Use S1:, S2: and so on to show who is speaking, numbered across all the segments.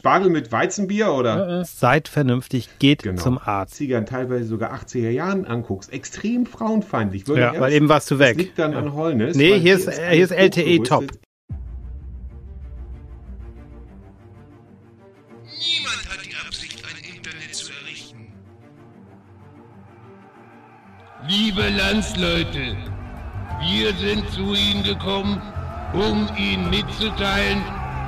S1: Spargel mit Weizenbier oder?
S2: Seid vernünftig, geht genau. zum Arzt.
S1: Ziegern teilweise sogar 80er Jahren anguckst, extrem frauenfeindlich.
S2: Ja, erst, weil eben warst du weg. Das
S1: liegt dann ja. an Holnis.
S2: Nee, hier ist, hier ist LTE top.
S3: Niemand hat die Absicht, ein Internet zu errichten. Liebe Landsleute, wir sind zu Ihnen gekommen, um Ihnen mitzuteilen,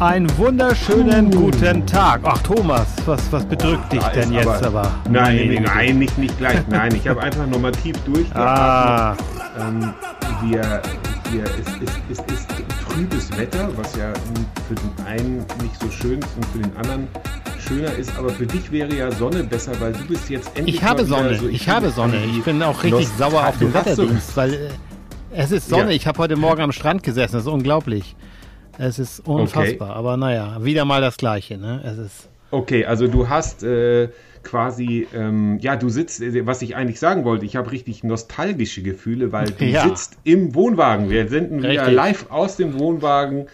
S2: Einen wunderschönen uh. guten Tag. Ach Thomas, was, was bedrückt dich denn jetzt aber? aber?
S1: Nein, nein, nein, nicht, nicht gleich. Nein, ich habe einfach nochmal tief durchgeatmet. Ah. Ähm, wir, wir, es, es, es ist trübes Wetter, was ja für den einen nicht so schön ist und für den anderen schöner ist, aber für dich wäre ja Sonne besser, weil du bist jetzt endlich.
S2: Ich habe Sonne, so, ich, ich habe Sonne. Ich bin auch richtig sauer auf den Wetterdienst, weil äh, es ist Sonne. Ja. Ich habe heute Morgen am Strand gesessen, das ist unglaublich. Es ist unfassbar, okay. aber naja, wieder mal das Gleiche, ne? Es ist.
S1: Okay, also du hast äh, quasi, ähm, ja, du sitzt, äh, was ich eigentlich sagen wollte, ich habe richtig nostalgische Gefühle, weil du ja. sitzt im Wohnwagen. Wir senden wieder live aus dem Wohnwagen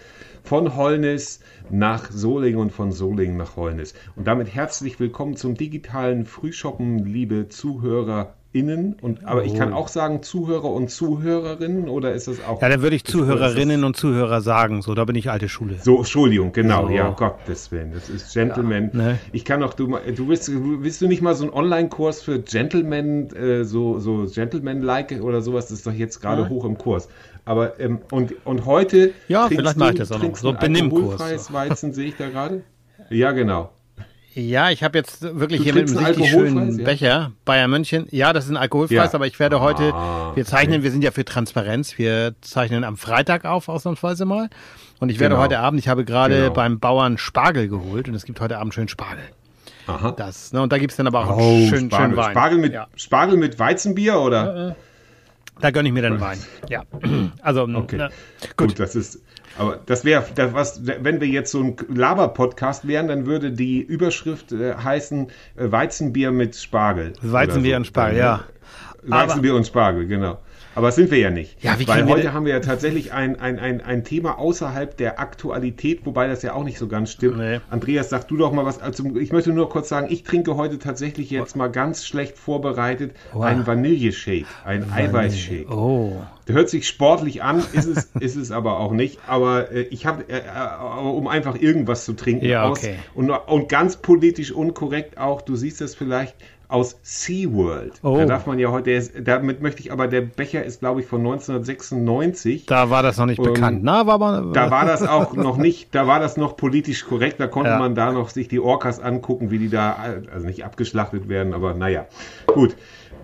S1: von Holnis nach Solingen und von Solingen nach Holnis. Und damit herzlich willkommen zum digitalen Frühshoppen, liebe Zuhörer Innen und aber oh. ich kann oh. auch sagen Zuhörer und Zuhörerinnen oder ist das auch?
S2: Ja, dann würde ich Zuhörerinnen und Zuhörer sagen. So, da bin ich alte Schule.
S1: So, Entschuldigung, genau, so. ja, Gottes Willen, das ist Gentleman. Ja, ne? Ich kann auch, du, du willst, willst du nicht mal so einen Online-Kurs für Gentleman, äh, so, so Gentleman-like oder sowas, das ist doch jetzt gerade ja. hoch im Kurs. Aber, ähm, und, und heute.
S2: Ja, vielleicht mache ich das auch noch.
S1: So ein Benimmkurs. Weizen sehe ich da gerade. Ja, genau.
S2: Ja, ich habe jetzt wirklich du hier mit einem richtig schönen ja? Becher Bayern München. Ja, das ist ein alkoholfreies, ja. aber ich werde ah, heute, wir zeichnen, okay. wir sind ja für Transparenz, wir zeichnen am Freitag auf, ausnahmsweise mal. Und ich werde genau. heute Abend, ich habe gerade genau. beim Bauern Spargel geholt und es gibt heute Abend schön Spargel. Aha. Das, ne, und da gibt's dann aber auch oh, schön, Spargel. schön Wein.
S1: Spargel mit, ja. Spargel mit Weizenbier oder?
S2: Da gönne ich mir dann Wein. Ja. Also,
S1: okay. Na, gut. gut. Das ist, aber das wäre, was, wenn wir jetzt so ein Laber-Podcast wären, dann würde die Überschrift äh, heißen äh, Weizenbier mit Spargel.
S2: Weizenbier so. und Spargel, ja.
S1: Weizenbier Aber, und Spargel, genau. Aber das sind wir ja nicht. Ja, wie Weil heute wir haben wir ja tatsächlich ein, ein, ein, ein Thema außerhalb der Aktualität, wobei das ja auch nicht so ganz stimmt. Nee. Andreas, sag du doch mal was. Also ich möchte nur kurz sagen, ich trinke heute tatsächlich jetzt mal ganz schlecht vorbereitet wow. einen Vanilleshake, einen Vanille. Eiweißshake. Oh. Der hört sich sportlich an, ist es, ist es aber auch nicht. Aber äh, ich habe, äh, äh, um einfach irgendwas zu trinken. Ja, okay. Aus, und, und ganz politisch unkorrekt auch, du siehst das vielleicht, aus SeaWorld. Oh. Da darf man ja heute, damit möchte ich aber, der Becher ist, glaube ich, von 1996.
S2: Da war das noch nicht um, bekannt. Na, war
S1: man, da war das auch noch nicht, da war das noch politisch korrekt. Da konnte ja. man da noch sich die Orcas angucken, wie die da, also nicht abgeschlachtet werden, aber naja, gut.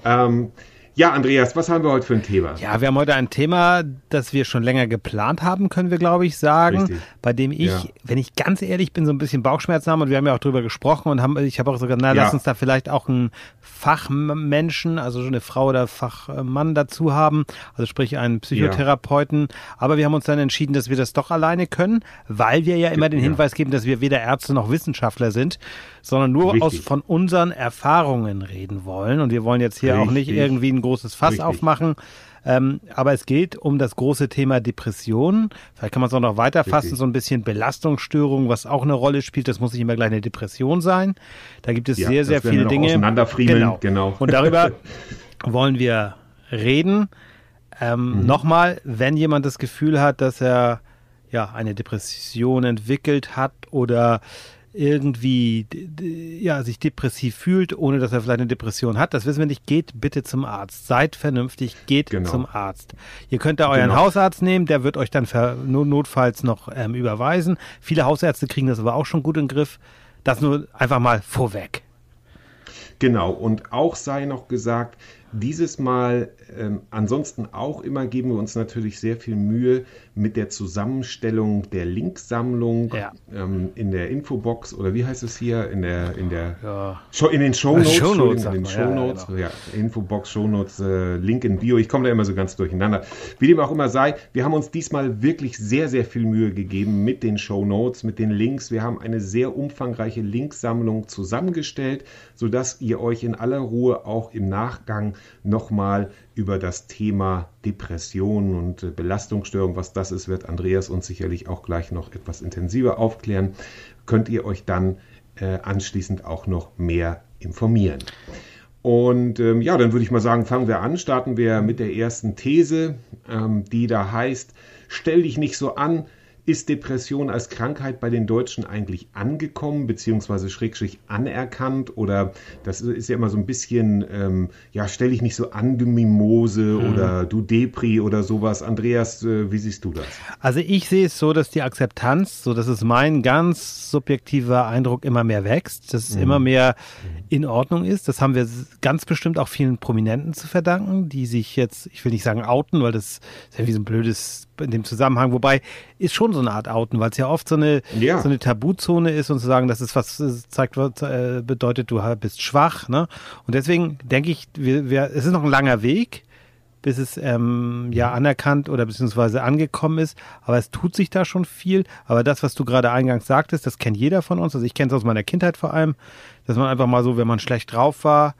S1: Ähm, ja, Andreas, was haben wir heute für ein Thema?
S2: Ja, wir haben heute ein Thema, das wir schon länger geplant haben, können wir, glaube ich, sagen. Richtig. Bei dem ich, ja. wenn ich ganz ehrlich bin, so ein bisschen Bauchschmerzen habe und wir haben ja auch drüber gesprochen und haben, ich habe auch sogar, na, ja. lass uns da vielleicht auch einen Fachmenschen, also schon eine Frau oder Fachmann dazu haben, also sprich einen Psychotherapeuten. Ja. Aber wir haben uns dann entschieden, dass wir das doch alleine können, weil wir ja immer den Hinweis geben, dass wir weder Ärzte noch Wissenschaftler sind, sondern nur aus von unseren Erfahrungen reden wollen. Und wir wollen jetzt hier Richtig. auch nicht irgendwie ein großes Fass Richtig. aufmachen. Ähm, aber es geht um das große Thema Depression. Vielleicht kann man es auch noch weiter fassen, so ein bisschen Belastungsstörung, was auch eine Rolle spielt. Das muss nicht immer gleich eine Depression sein. Da gibt es ja, sehr, sehr viele Dinge.
S1: Genau. genau.
S2: Und darüber wollen wir reden. Ähm, mhm. Nochmal, wenn jemand das Gefühl hat, dass er ja eine Depression entwickelt hat oder irgendwie ja, sich depressiv fühlt, ohne dass er vielleicht eine Depression hat. Das wissen wir nicht. Geht bitte zum Arzt. Seid vernünftig, geht genau. zum Arzt. Ihr könnt da euren genau. Hausarzt nehmen, der wird euch dann notfalls noch ähm, überweisen. Viele Hausärzte kriegen das aber auch schon gut in den Griff. Das nur einfach mal vorweg.
S1: Genau, und auch sei noch gesagt, dieses Mal ähm, ansonsten auch immer geben wir uns natürlich sehr viel Mühe mit der Zusammenstellung der Linksammlung ja. ähm, in der Infobox oder wie heißt es hier in der in der ja. Show, in den Shownotes,
S2: Show Notes,
S1: in den Shownotes, ja, genau. Infobox, Shownotes, äh, Link in Bio. Ich komme da immer so ganz durcheinander. Wie dem auch immer sei, wir haben uns diesmal wirklich sehr sehr viel Mühe gegeben mit den Shownotes, mit den Links. Wir haben eine sehr umfangreiche Linksammlung zusammengestellt, so dass ihr euch in aller Ruhe auch im Nachgang nochmal über das Thema Depression und äh, Belastungsstörung, was das ist, wird Andreas uns sicherlich auch gleich noch etwas intensiver aufklären. Könnt ihr euch dann äh, anschließend auch noch mehr informieren. Und ähm, ja, dann würde ich mal sagen, fangen wir an, starten wir mit der ersten These, ähm, die da heißt, stell dich nicht so an, ist Depression als Krankheit bei den Deutschen eigentlich angekommen, beziehungsweise schrägstrich anerkannt? Oder das ist ja immer so ein bisschen, ähm, ja, stell dich nicht so an, du Mimose mhm. oder du Depri oder sowas. Andreas, äh, wie siehst du das?
S2: Also ich sehe es so, dass die Akzeptanz, so das ist mein ganz subjektiver Eindruck, immer mehr wächst, dass es mhm. immer mehr in Ordnung ist. Das haben wir ganz bestimmt auch vielen Prominenten zu verdanken, die sich jetzt, ich will nicht sagen outen, weil das ist ja wie so ein blödes in dem Zusammenhang, wobei ist schon so eine Art Outen, weil es ja oft so eine, ja. so eine Tabuzone ist und zu sagen, das ist was zeigt, äh, bedeutet, du bist schwach. Ne? Und deswegen denke ich, wir, wir, es ist noch ein langer Weg, bis es ähm, ja anerkannt oder beziehungsweise angekommen ist. Aber es tut sich da schon viel. Aber das, was du gerade eingangs sagtest, das kennt jeder von uns. Also ich kenne es aus meiner Kindheit vor allem, dass man einfach mal so, wenn man schlecht drauf war,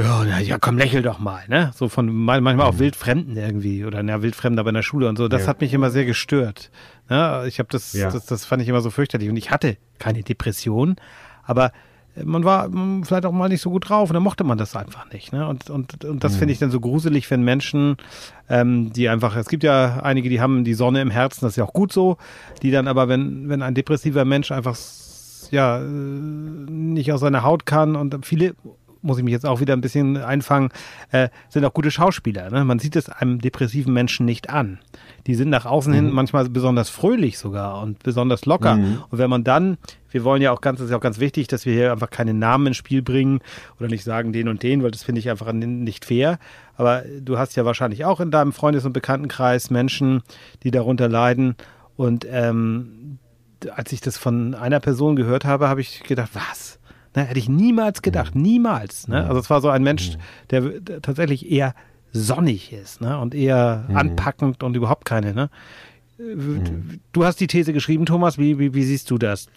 S2: ja, ja, komm, lächel doch mal, ne? So von manchmal auch mhm. Wildfremden irgendwie oder na, Wildfremden aber in der Schule und so. Das ja. hat mich immer sehr gestört. Ne? Ich habe das, ja. das, das fand ich immer so fürchterlich. Und ich hatte keine Depression, aber man war hm, vielleicht auch mal nicht so gut drauf und dann mochte man das einfach nicht. Ne? Und, und, und das mhm. finde ich dann so gruselig, wenn Menschen, ähm, die einfach, es gibt ja einige, die haben die Sonne im Herzen, das ist ja auch gut so, die dann aber, wenn, wenn ein depressiver Mensch einfach ja, äh, nicht aus seiner Haut kann und viele muss ich mich jetzt auch wieder ein bisschen einfangen, äh, sind auch gute Schauspieler. Ne? Man sieht es einem depressiven Menschen nicht an. Die sind nach außen mhm. hin manchmal besonders fröhlich sogar und besonders locker. Mhm. Und wenn man dann, wir wollen ja auch ganz, das ist ja auch ganz wichtig, dass wir hier einfach keine Namen ins Spiel bringen oder nicht sagen den und den, weil das finde ich einfach nicht fair. Aber du hast ja wahrscheinlich auch in deinem Freundes- und Bekanntenkreis Menschen, die darunter leiden. Und ähm, als ich das von einer Person gehört habe, habe ich gedacht, was? Ne, hätte ich niemals gedacht, mhm. niemals. Ne? Also es war so ein Mensch, mhm. der, der tatsächlich eher sonnig ist ne? und eher mhm. anpackend und überhaupt keine. Ne? Mhm. Du hast die These geschrieben, Thomas. Wie, wie, wie siehst du das?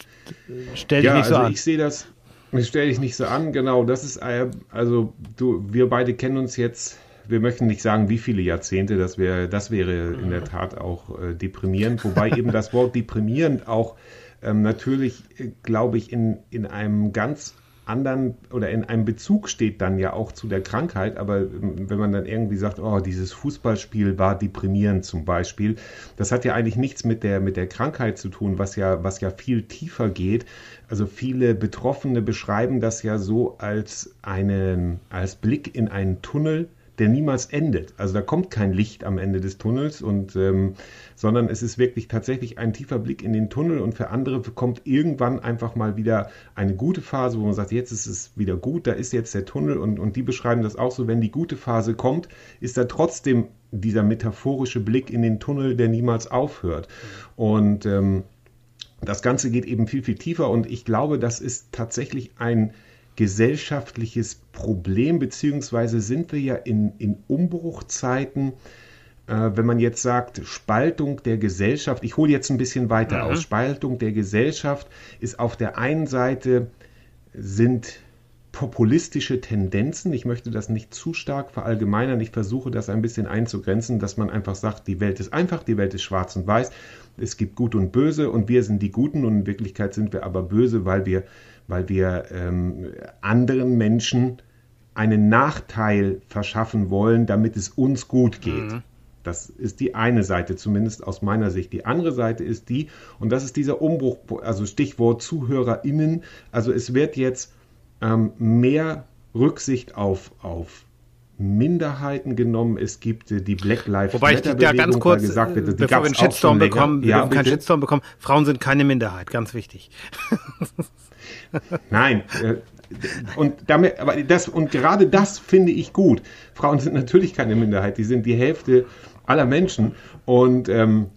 S1: Stell dich ja, nicht so also an. Ich sehe das. Ich stelle dich nicht so an. Genau, das ist äh, also du. Wir beide kennen uns jetzt. Wir möchten nicht sagen, wie viele Jahrzehnte. Das wäre, das wäre in der Tat auch äh, deprimierend. Wobei eben das Wort deprimierend auch ähm, natürlich, äh, glaube ich, in, in einem ganz anderen oder in einem Bezug steht dann ja auch zu der Krankheit, aber ähm, wenn man dann irgendwie sagt, oh, dieses Fußballspiel war deprimierend zum Beispiel, das hat ja eigentlich nichts mit der, mit der Krankheit zu tun, was ja, was ja viel tiefer geht. Also viele Betroffene beschreiben das ja so als einen, als Blick in einen Tunnel, der niemals endet. Also da kommt kein Licht am Ende des Tunnels und ähm, sondern es ist wirklich tatsächlich ein tiefer Blick in den Tunnel und für andere kommt irgendwann einfach mal wieder eine gute Phase, wo man sagt, jetzt ist es wieder gut, da ist jetzt der Tunnel und, und die beschreiben das auch so, wenn die gute Phase kommt, ist da trotzdem dieser metaphorische Blick in den Tunnel, der niemals aufhört. Und ähm, das Ganze geht eben viel, viel tiefer und ich glaube, das ist tatsächlich ein gesellschaftliches Problem, beziehungsweise sind wir ja in, in Umbruchzeiten, äh, wenn man jetzt sagt, Spaltung der Gesellschaft, ich hole jetzt ein bisschen weiter mhm. aus, Spaltung der Gesellschaft ist auf der einen Seite sind populistische Tendenzen. Ich möchte das nicht zu stark verallgemeinern. Ich versuche das ein bisschen einzugrenzen, dass man einfach sagt, die Welt ist einfach, die Welt ist schwarz und weiß. Es gibt Gut und Böse und wir sind die Guten und in Wirklichkeit sind wir aber böse, weil wir weil wir ähm, anderen Menschen einen Nachteil verschaffen wollen, damit es uns gut geht. Mhm. Das ist die eine Seite, zumindest aus meiner Sicht. Die andere Seite ist die, und das ist dieser Umbruch, also Stichwort ZuhörerInnen. Also es wird jetzt ähm, mehr Rücksicht auf, auf Minderheiten genommen. Es gibt äh, die Black Lives
S2: Wobei Matter ich da ganz kurz, gesagt wird, bevor wir einen Shitstorm bekommen, ja, wir keinen Shitstorm bekommen, Frauen sind keine Minderheit, ganz wichtig.
S1: Nein, äh, und damit, aber das, und gerade das finde ich gut. Frauen sind natürlich keine Minderheit, die sind die Hälfte aller Menschen. Und, ähm,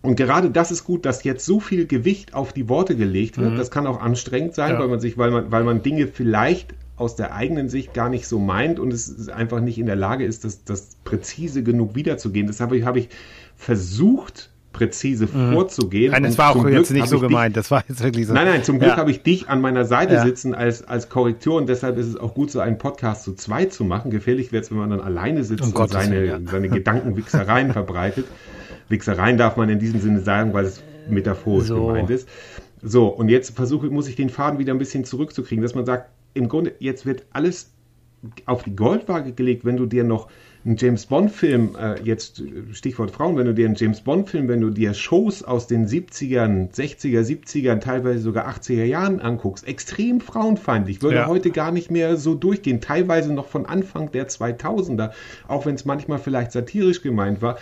S1: und gerade das ist gut, dass jetzt so viel Gewicht auf die Worte gelegt wird. Mhm. Das kann auch anstrengend sein, ja. weil man sich, weil man, weil man Dinge vielleicht aus der eigenen Sicht gar nicht so meint und es einfach nicht in der Lage ist, das, das präzise genug wiederzugehen. Deshalb habe ich, versucht, präzise mhm. vorzugehen.
S2: Nein, das war auch jetzt nicht so gemeint, das war jetzt wirklich so.
S1: Nein, nein, zum Glück ja. habe ich dich an meiner Seite ja. sitzen als, als Korrektur und deshalb ist es auch gut, so einen Podcast zu zweit zu machen. Gefährlich wird es, wenn man dann alleine sitzt um und seine, Willen, ja. seine Gedankenwichsereien verbreitet. Wichsereien darf man in diesem Sinne sagen, weil es metaphorisch so. gemeint ist. So, und jetzt versuche, muss ich den Faden wieder ein bisschen zurückzukriegen, dass man sagt, im Grunde, jetzt wird alles auf die Goldwaage gelegt, wenn du dir noch einen James Bond-Film, äh, jetzt Stichwort Frauen, wenn du dir einen James Bond-Film, wenn du dir Shows aus den 70ern, 60er, 70ern, teilweise sogar 80er Jahren anguckst, extrem frauenfeindlich, würde ja. heute gar nicht mehr so durchgehen, teilweise noch von Anfang der 2000er, auch wenn es manchmal vielleicht satirisch gemeint war,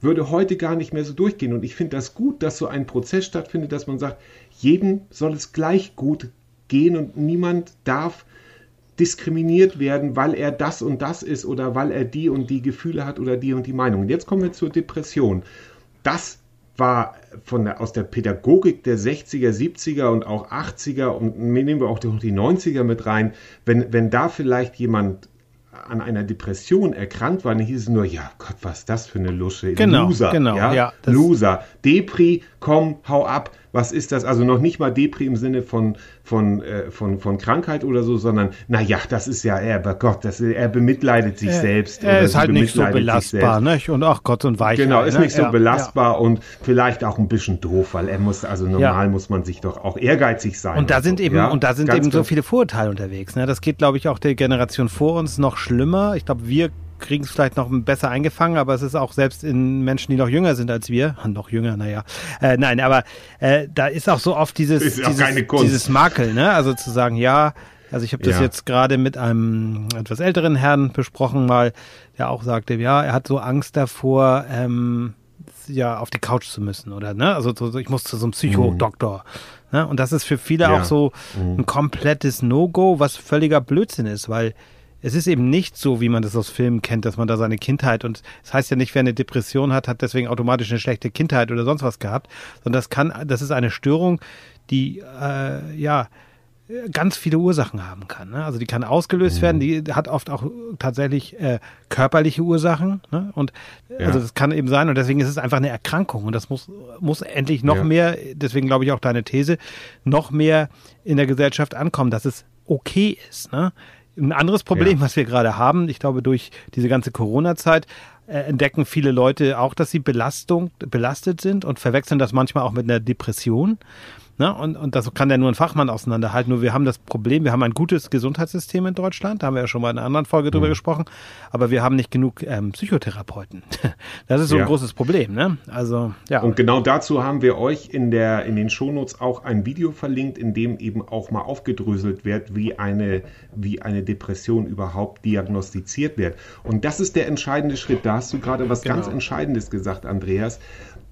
S1: würde heute gar nicht mehr so durchgehen. Und ich finde das gut, dass so ein Prozess stattfindet, dass man sagt, jedem soll es gleich gut gehen und niemand darf diskriminiert werden, weil er das und das ist oder weil er die und die Gefühle hat oder die und die Meinung. Und jetzt kommen wir zur Depression. Das war von der, aus der Pädagogik der 60er, 70er und auch 80er und nehmen wir auch die, die 90er mit rein, wenn, wenn da vielleicht jemand an einer Depression erkrankt war, dann hieß es nur, ja Gott, was ist das für eine Lusche?
S2: Genau,
S1: Loser,
S2: genau,
S1: ja,
S2: ja
S1: Loser. Depri, komm, hau ab was ist das? Also noch nicht mal Depri im Sinne von, von, äh, von, von Krankheit oder so, sondern naja, das ist ja er, aber Gott, das, er bemitleidet sich
S2: er,
S1: selbst.
S2: Er ist halt nicht so belastbar, ne? Und ach Gott und weich.
S1: Genau, ist ne? nicht so ja, belastbar ja. und vielleicht auch ein bisschen doof, weil er muss, also normal ja. muss man sich doch auch ehrgeizig sein.
S2: Und da sind so, eben, und da sind Ganz eben so viele Vorurteile unterwegs. Ne? Das geht, glaube ich, auch der Generation vor uns noch schlimmer. Ich glaube, wir kriegen es vielleicht noch besser eingefangen, aber es ist auch selbst in Menschen, die noch jünger sind als wir, noch jünger, naja, äh, nein, aber äh, da ist auch so oft dieses, dieses, dieses Makel, ne? Also zu sagen, ja, also ich habe das ja. jetzt gerade mit einem etwas älteren Herrn besprochen, mal, der auch sagte, ja, er hat so Angst davor, ähm, ja, auf die Couch zu müssen, oder ne? Also so, ich muss zu so einem Psychodoktor. Mhm. Ne? Und das ist für viele ja. auch so mhm. ein komplettes No-Go, was völliger Blödsinn ist, weil es ist eben nicht so, wie man das aus Filmen kennt, dass man da seine Kindheit und das heißt ja nicht, wer eine Depression hat, hat deswegen automatisch eine schlechte Kindheit oder sonst was gehabt, sondern das kann, das ist eine Störung, die äh, ja ganz viele Ursachen haben kann. Ne? Also die kann ausgelöst werden, die hat oft auch tatsächlich äh, körperliche Ursachen. Ne? Und ja. also das kann eben sein und deswegen ist es einfach eine Erkrankung und das muss, muss endlich noch ja. mehr, deswegen glaube ich auch deine These, noch mehr in der Gesellschaft ankommen, dass es okay ist. Ne? Ein anderes Problem, ja. was wir gerade haben, ich glaube, durch diese ganze Corona-Zeit äh, entdecken viele Leute auch, dass sie Belastung, belastet sind und verwechseln das manchmal auch mit einer Depression. Ne? Und, und das kann ja nur ein Fachmann auseinanderhalten. Nur wir haben das Problem, wir haben ein gutes Gesundheitssystem in Deutschland, da haben wir ja schon mal in einer anderen Folge drüber mhm. gesprochen, aber wir haben nicht genug ähm, Psychotherapeuten. Das ist so ja. ein großes Problem, ne? Also, ja.
S1: Und genau dazu haben wir euch in der, in den Shownotes auch ein Video verlinkt, in dem eben auch mal aufgedröselt wird, wie eine, wie eine Depression überhaupt diagnostiziert wird. Und das ist der entscheidende Schritt. Da hast du gerade was genau. ganz Entscheidendes gesagt, Andreas.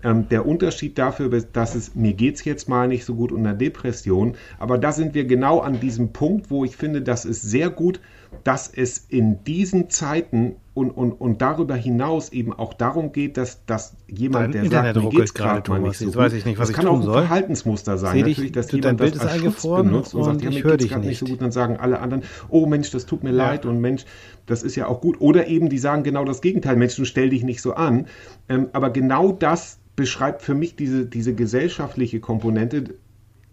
S1: Ähm, der Unterschied dafür, dass es mir geht es jetzt mal nicht so gut unter Depression, aber da sind wir genau an diesem Punkt, wo ich finde, das ist sehr gut, dass es in diesen Zeiten und, und, und darüber hinaus eben auch darum geht, dass, dass jemand,
S2: dein der sagt, mir geht es gerade mal nicht so gut, weiß ich nicht, was
S1: das kann auch ein
S2: soll.
S1: Verhaltensmuster sein,
S2: dich, natürlich, dass jemand
S1: das als Schutz benutzt und, sagt, ja, mir geht es gerade nicht so gut, dann sagen alle anderen, oh Mensch, das tut mir ja. leid und Mensch, das ist ja auch gut. Oder eben, die sagen genau das Gegenteil, Mensch, du stell dich nicht so an. Ähm, aber genau das beschreibt für mich diese, diese gesellschaftliche Komponente.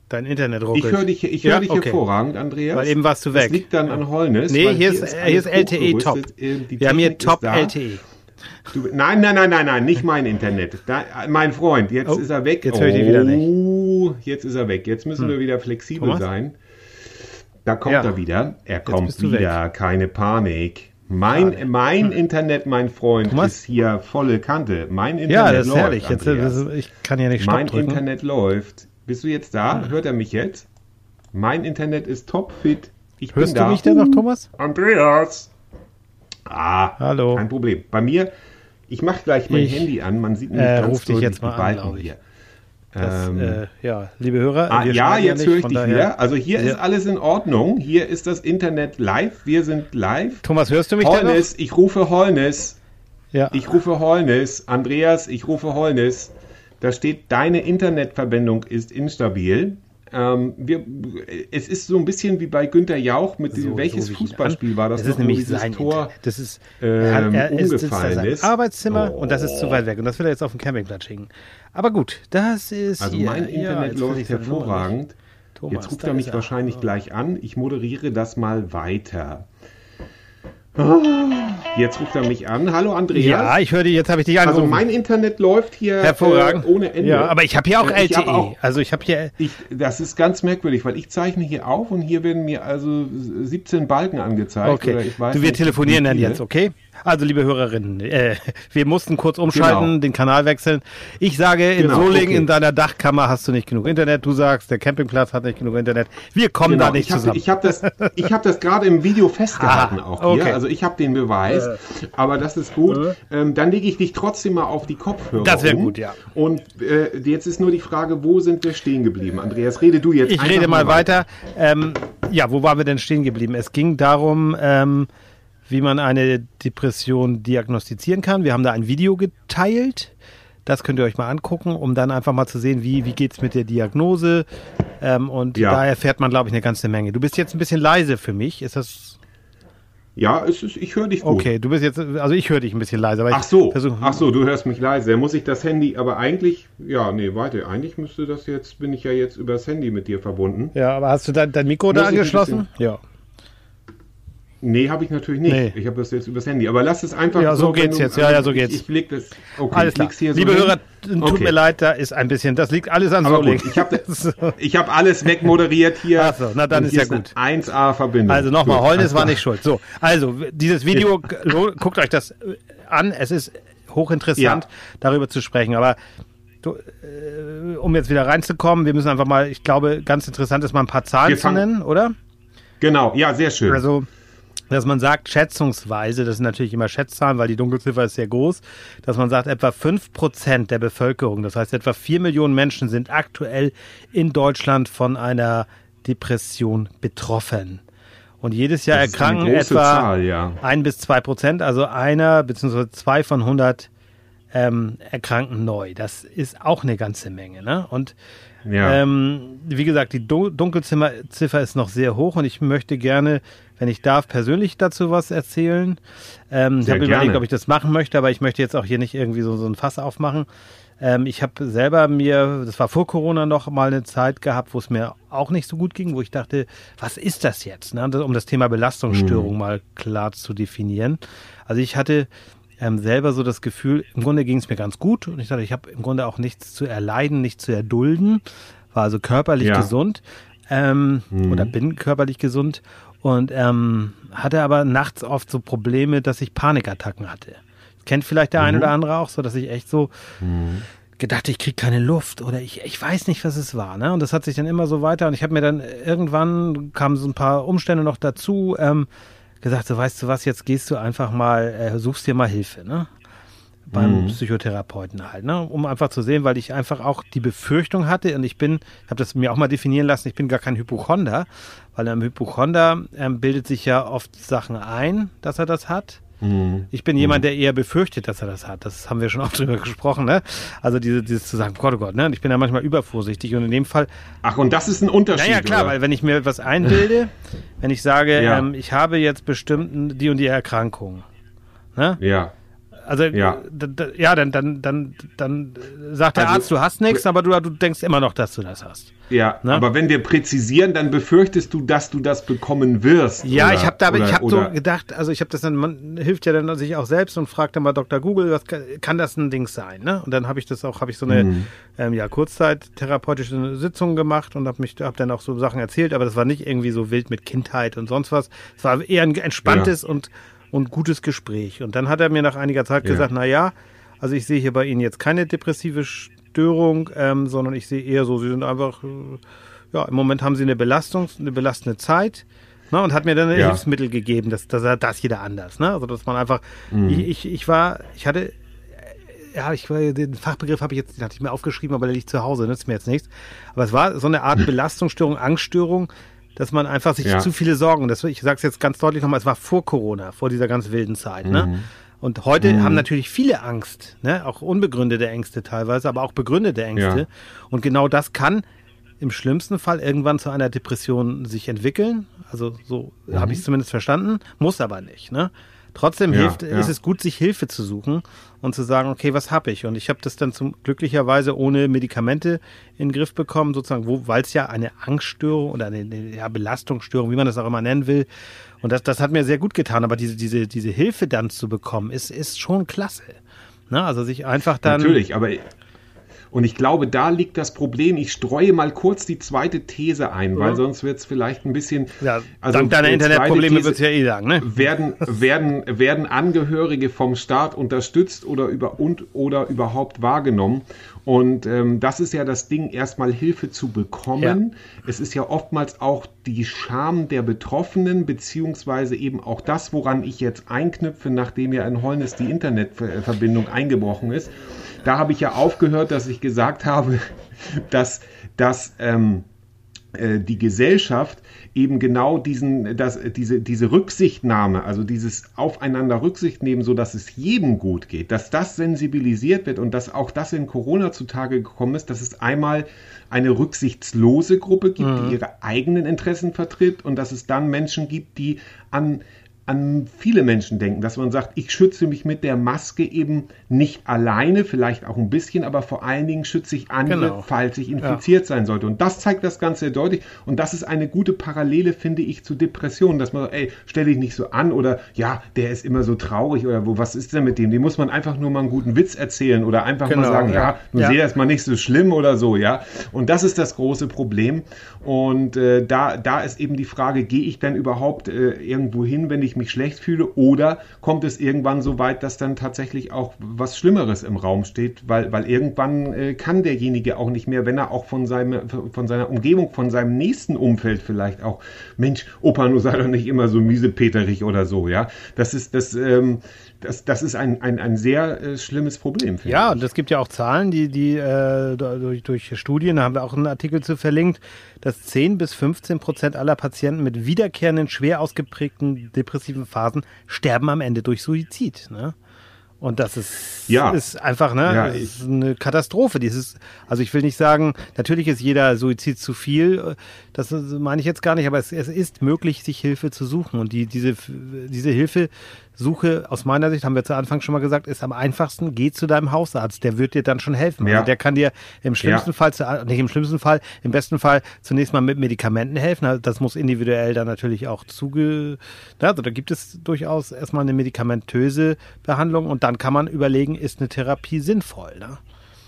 S2: Dein Internet ruckelt.
S1: Ich höre dich, ich hör ja, dich okay. hervorragend, Andreas.
S2: Weil eben warst du weg. Das
S1: liegt dann an Holness.
S2: Nee, hier ist, hier ist LTE top. Wir haben hier top LTE.
S1: Du, nein, nein, nein, nein, nein, nicht mein Internet. Da, mein Freund, jetzt oh, ist er weg.
S2: Jetzt höre ich dich wieder nicht.
S1: Oh, jetzt ist er weg. Jetzt müssen hm. wir wieder flexibel Thomas? sein. Da kommt ja. er wieder. Er kommt wieder. Weg. Keine Panik. Mein, mein Internet, mein Freund, Was? ist hier volle Kante. Mein Internet
S2: ja, das ist läuft, herrlich. Jetzt, das, ich kann ja nicht
S1: Mein drücken. Internet läuft. Bist du jetzt da? Hört er mich jetzt? Mein Internet ist topfit.
S2: Ich Hörst bin du mich denn noch, Thomas?
S1: Andreas.
S2: Ah, Hallo.
S1: kein Problem. Bei mir, ich mache gleich mein ich, Handy an. Man sieht
S2: nämlich äh, ganz deutlich jetzt mal die Balken an, hier. Das, ähm, äh, ja, liebe Hörer.
S1: Ah, ja, jetzt höre ich dich wieder. Also hier ja. ist alles in Ordnung. Hier ist das Internet live. Wir sind live.
S2: Thomas, hörst du mich
S1: Holnis, ich rufe Holnis. Ja. Ich rufe Holnis. Andreas, ich rufe Holnis. Da steht, deine Internetverbindung ist instabil. Ähm, wir, es ist so ein bisschen wie bei Günter Jauch mit so, welches so Fußballspiel war das?
S2: Das ist nämlich sein Tor. Das ist ähm, er, er umgefallen ist. Arbeitszimmer oh. und das ist zu weit weg und das will er jetzt auf dem Campingplatz schicken. Aber gut, das ist
S1: also mein Internet ja, läuft hervorragend. Thomas, jetzt ruft er mich wahrscheinlich er. gleich an. Ich moderiere das mal weiter. Jetzt ruft er mich an. Hallo Andreas.
S2: Ja, ich höre dich, jetzt habe ich dich
S1: angerufen. Also mein Internet läuft hier
S2: Hervorragend.
S1: Äh, ohne Ende.
S2: Ja, aber ich habe hier auch LTE. Auch, also ich habe hier
S1: ich, das ist ganz merkwürdig, weil ich zeichne hier auf und hier werden mir also 17 Balken angezeigt.
S2: Okay. du, wir telefonieren dann jetzt, okay? Also, liebe Hörerinnen, äh, wir mussten kurz umschalten, genau. den Kanal wechseln. Ich sage, in genau, Solingen okay. in deiner Dachkammer hast du nicht genug Internet. Du sagst, der Campingplatz hat nicht genug Internet. Wir kommen genau, da nicht
S1: ich hab,
S2: zusammen.
S1: Ich habe das, ich hab das gerade im Video festgehalten ah, auch hier. Okay. Also ich habe den Beweis. Äh. Aber das ist gut. Äh. Ähm, dann lege ich dich trotzdem mal auf die Kopfhörer.
S2: Das wäre um. gut, ja.
S1: Und äh, jetzt ist nur die Frage, wo sind wir stehen geblieben? Andreas, rede du jetzt.
S2: Ich rede mal weiter. weiter. Ähm, ja, wo waren wir denn stehen geblieben? Es ging darum, ähm, wie man eine Depression diagnostizieren kann. Wir haben da ein Video geteilt. Das könnt ihr euch mal angucken, um dann einfach mal zu sehen, wie, wie geht es mit der Diagnose. Ähm, und ja. da erfährt man, glaube ich, eine ganze Menge. Du bist jetzt ein bisschen leise für mich. Ist das.
S1: Ja, ist, ich höre dich gut.
S2: Okay, du bist jetzt, also ich höre dich ein bisschen leise.
S1: ach so, versuch, ach so, du hörst mich leise. Muss ich das Handy, aber eigentlich, ja, nee, warte, eigentlich müsste das jetzt, bin ich ja jetzt übers Handy mit dir verbunden.
S2: Ja, aber hast du dein, dein Mikro Muss da angeschlossen?
S1: Ja. Nee, habe ich natürlich nicht. Nee. Ich habe das jetzt übers Handy. Aber lass es einfach
S2: Ja, so, so geht's du, jetzt. Ja, ja, so geht's.
S1: Ich, ich leg das.
S2: Okay, alles klar. Hier Liebe so Hörer, tut okay. mir leid, da ist ein bisschen. Das liegt alles an
S1: Aber gut, ich habe so. hab alles wegmoderiert hier.
S2: Ach so, na dann ist ja gut.
S1: 1A Verbindung.
S2: Also nochmal, Holnis war nicht schuld. So, also dieses Video, guckt euch das an. Es ist hochinteressant, ja. darüber zu sprechen. Aber Du, äh, um jetzt wieder reinzukommen, wir müssen einfach mal, ich glaube, ganz interessant ist mal ein paar Zahlen zu nennen, oder?
S1: Genau, ja, sehr schön.
S2: Also dass man sagt, schätzungsweise, das sind natürlich immer Schätzzahlen, weil die Dunkelziffer ist sehr groß, dass man sagt, etwa 5% der Bevölkerung, das heißt etwa 4 Millionen Menschen sind aktuell in Deutschland von einer Depression betroffen. Und jedes Jahr erkranken etwa
S1: Zahl, ja.
S2: ein bis zwei Prozent, also einer bzw. zwei von 100 ähm, erkranken neu. Das ist auch eine ganze Menge. Ne? Und ja. ähm, wie gesagt, die Dunkelziffer ist noch sehr hoch und ich möchte gerne wenn ich darf, persönlich dazu was erzählen. Ähm, ich habe überlegt, ob ich das machen möchte, aber ich möchte jetzt auch hier nicht irgendwie so, so ein Fass aufmachen. Ähm, ich habe selber mir, das war vor Corona noch mal eine Zeit gehabt, wo es mir auch nicht so gut ging, wo ich dachte, was ist das jetzt? Ne? Um das Thema Belastungsstörung mhm. mal klar zu definieren. Also ich hatte ähm, selber so das Gefühl, im Grunde ging es mir ganz gut und ich dachte, ich habe im Grunde auch nichts zu erleiden, nichts zu erdulden, war also körperlich ja. gesund ähm, mhm. oder bin körperlich gesund und ähm, hatte aber nachts oft so Probleme, dass ich Panikattacken hatte. Das kennt vielleicht der mhm. ein oder andere auch so, dass ich echt so mhm. gedacht, ich krieg keine Luft oder ich, ich weiß nicht, was es war. Ne? Und das hat sich dann immer so weiter. Und ich habe mir dann irgendwann kamen so ein paar Umstände noch dazu. Ähm, gesagt, so weißt du was, jetzt gehst du einfach mal, äh, suchst dir mal Hilfe. Ne? beim mhm. Psychotherapeuten halt, ne? um einfach zu sehen, weil ich einfach auch die Befürchtung hatte und ich bin, ich habe das mir auch mal definieren lassen, ich bin gar kein Hypochonder, weil ein Hypochonder ähm, bildet sich ja oft Sachen ein, dass er das hat. Mhm. Ich bin mhm. jemand, der eher befürchtet, dass er das hat. Das haben wir schon oft drüber gesprochen, ne? Also diese, dieses zu sagen, Gott, oh Gott, ne? Und ich bin ja manchmal übervorsichtig und in dem Fall.
S1: Ach, und das ist ein Unterschied.
S2: Naja, klar, oder? weil wenn ich mir etwas einbilde, wenn ich sage, ja. ähm, ich habe jetzt bestimmt die und die Erkrankung, ne?
S1: Ja
S2: also ja, ja dann, dann, dann, dann sagt der also, Arzt, du hast nichts, aber du, du denkst immer noch, dass du das hast.
S1: Ja, ne? aber wenn wir präzisieren, dann befürchtest du, dass du das bekommen wirst.
S2: Ja, oder, ich habe da, oder, ich habe so gedacht, also ich habe das dann, man hilft ja dann sich auch selbst und fragt dann mal Dr. Google, was kann, kann das ein Ding sein, ne? Und dann habe ich das auch, habe ich so eine mhm. ähm, ja kurzzeittherapeutische Sitzung gemacht und habe mich, habe dann auch so Sachen erzählt, aber das war nicht irgendwie so wild mit Kindheit und sonst was. Es war eher ein entspanntes ja. und und gutes Gespräch. Und dann hat er mir nach einiger Zeit ja. gesagt, na ja, also ich sehe hier bei Ihnen jetzt keine depressive Störung, ähm, sondern ich sehe eher so, Sie sind einfach, äh, ja, im Moment haben Sie eine Belastung, eine belastende Zeit. Ne, und hat mir dann ein ja. Hilfsmittel gegeben, das, das, das jeder anders. Ne? Also dass man einfach, mhm. ich, ich, ich war, ich hatte ja, ich den Fachbegriff habe ich jetzt, den hatte ich mir aufgeschrieben, aber der liegt zu Hause, nützt mir jetzt nichts. Aber es war so eine Art Belastungsstörung, Angststörung, dass man einfach sich ja. zu viele Sorgen, das, ich sage es jetzt ganz deutlich nochmal, es war vor Corona, vor dieser ganz wilden Zeit. Ne? Mhm. Ne? Und heute mhm. haben natürlich viele Angst, ne? auch unbegründete Ängste teilweise, aber auch begründete Ängste. Ja. Und genau das kann im schlimmsten Fall irgendwann zu einer Depression sich entwickeln. Also so mhm. habe ich es zumindest verstanden, muss aber nicht. Ne? Trotzdem ja, hilft, ja. ist es gut, sich Hilfe zu suchen und zu sagen, okay, was habe ich? Und ich habe das dann zum glücklicherweise ohne Medikamente in den Griff bekommen, sozusagen, weil es ja eine Angststörung oder eine, eine ja, Belastungsstörung, wie man das auch immer nennen will. Und das, das hat mir sehr gut getan. Aber diese, diese, diese Hilfe dann zu bekommen, ist, ist schon klasse. Ne? Also sich einfach dann.
S1: Natürlich, aber und ich glaube, da liegt das Problem. Ich streue mal kurz die zweite These ein, weil sonst wird es vielleicht ein bisschen.
S2: Ja, also dank deiner Internetprobleme wird es ja eh sagen, ne?
S1: Werden, werden, werden Angehörige vom Staat unterstützt oder über und oder überhaupt wahrgenommen? Und ähm, das ist ja das Ding, erstmal Hilfe zu bekommen. Ja. Es ist ja oftmals auch die Scham der Betroffenen, beziehungsweise eben auch das, woran ich jetzt einknüpfe, nachdem ja in Holnis die Internetverbindung eingebrochen ist da habe ich ja aufgehört, dass ich gesagt habe, dass, dass ähm, äh, die Gesellschaft eben genau diesen, dass, diese, diese Rücksichtnahme, also dieses Aufeinander Rücksicht nehmen, so dass es jedem gut geht, dass das sensibilisiert wird und dass auch das in Corona zutage gekommen ist, dass es einmal eine rücksichtslose Gruppe gibt, mhm. die ihre eigenen Interessen vertritt und dass es dann Menschen gibt, die an an viele Menschen denken, dass man sagt, ich schütze mich mit der Maske eben nicht alleine, vielleicht auch ein bisschen, aber vor allen Dingen schütze ich andere, genau. falls ich infiziert ja. sein sollte. Und das zeigt das Ganze sehr deutlich. Und das ist eine gute Parallele, finde ich, zu Depressionen, dass man sagt, ey, stell dich nicht so an oder ja, der ist immer so traurig oder wo, was ist denn mit dem? Dem muss man einfach nur mal einen guten Witz erzählen oder einfach genau, mal sagen, ja, ja nun ja. sehe erstmal nicht so schlimm oder so, ja. Und das ist das große Problem. Und äh, da, da ist eben die Frage, gehe ich denn überhaupt äh, irgendwo hin, wenn ich mich schlecht fühle oder kommt es irgendwann so weit, dass dann tatsächlich auch was Schlimmeres im Raum steht, weil, weil irgendwann äh, kann derjenige auch nicht mehr, wenn er auch von, seinem, von seiner Umgebung, von seinem nächsten Umfeld vielleicht auch, Mensch, Opa, nur sei doch nicht immer so miesepeterig oder so, ja. Das ist, das, ähm, das, das ist ein, ein, ein sehr äh, schlimmes Problem.
S2: Ja, ich. und es gibt ja auch Zahlen, die, die äh, durch, durch Studien, da haben wir auch einen Artikel zu verlinkt, dass 10 bis 15 Prozent aller Patienten mit wiederkehrenden, schwer ausgeprägten depressiven Phasen sterben am Ende durch Suizid. Ne? Und das ist, ja. ist einfach ne, ja, ist eine Katastrophe. Dieses, also ich will nicht sagen, natürlich ist jeder Suizid zu viel, das meine ich jetzt gar nicht, aber es, es ist möglich, sich Hilfe zu suchen. Und die, diese, diese Hilfe Suche aus meiner Sicht, haben wir zu Anfang schon mal gesagt, ist am einfachsten, geh zu deinem Hausarzt, der wird dir dann schon helfen. Ja. Also der kann dir im schlimmsten ja. Fall, nicht im schlimmsten Fall, im besten Fall zunächst mal mit Medikamenten helfen. Also das muss individuell dann natürlich auch zuge... Also da gibt es durchaus erstmal eine medikamentöse Behandlung und dann kann man überlegen, ist eine Therapie sinnvoll. Ne?